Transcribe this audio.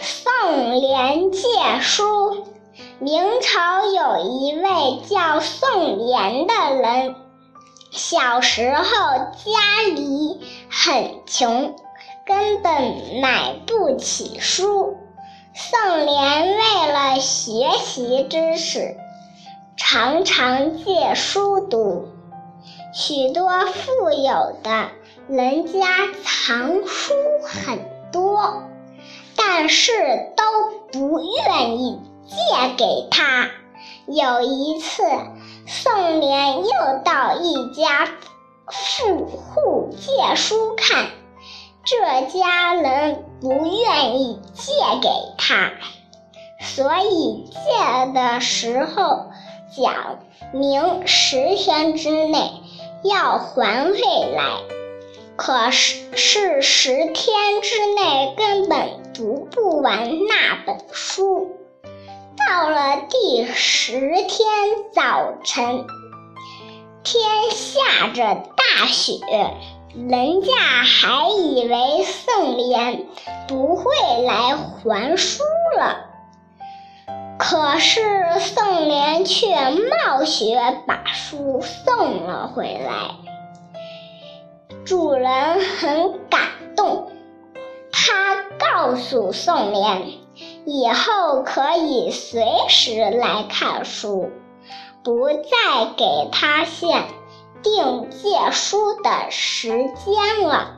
宋濂借书。明朝有一位叫宋濂的人，小时候家里很穷，根本买不起书。宋濂为了学习知识，常常借书读。许多富有的人家藏书很多，但是都不愿意借给他。有一次，宋濂又到一家富户借书看，这家人不愿意借给他，所以借的时候讲明十天之内。要还回来，可是是十天之内根本读不完那本书。到了第十天早晨，天下着大雪，人家还以为宋濂不会来还书了。可是宋濂却冒雪把书送了回来，主人很感动，告诉宋濂，以后可以随时来看书，不再给他限定借书的时间了。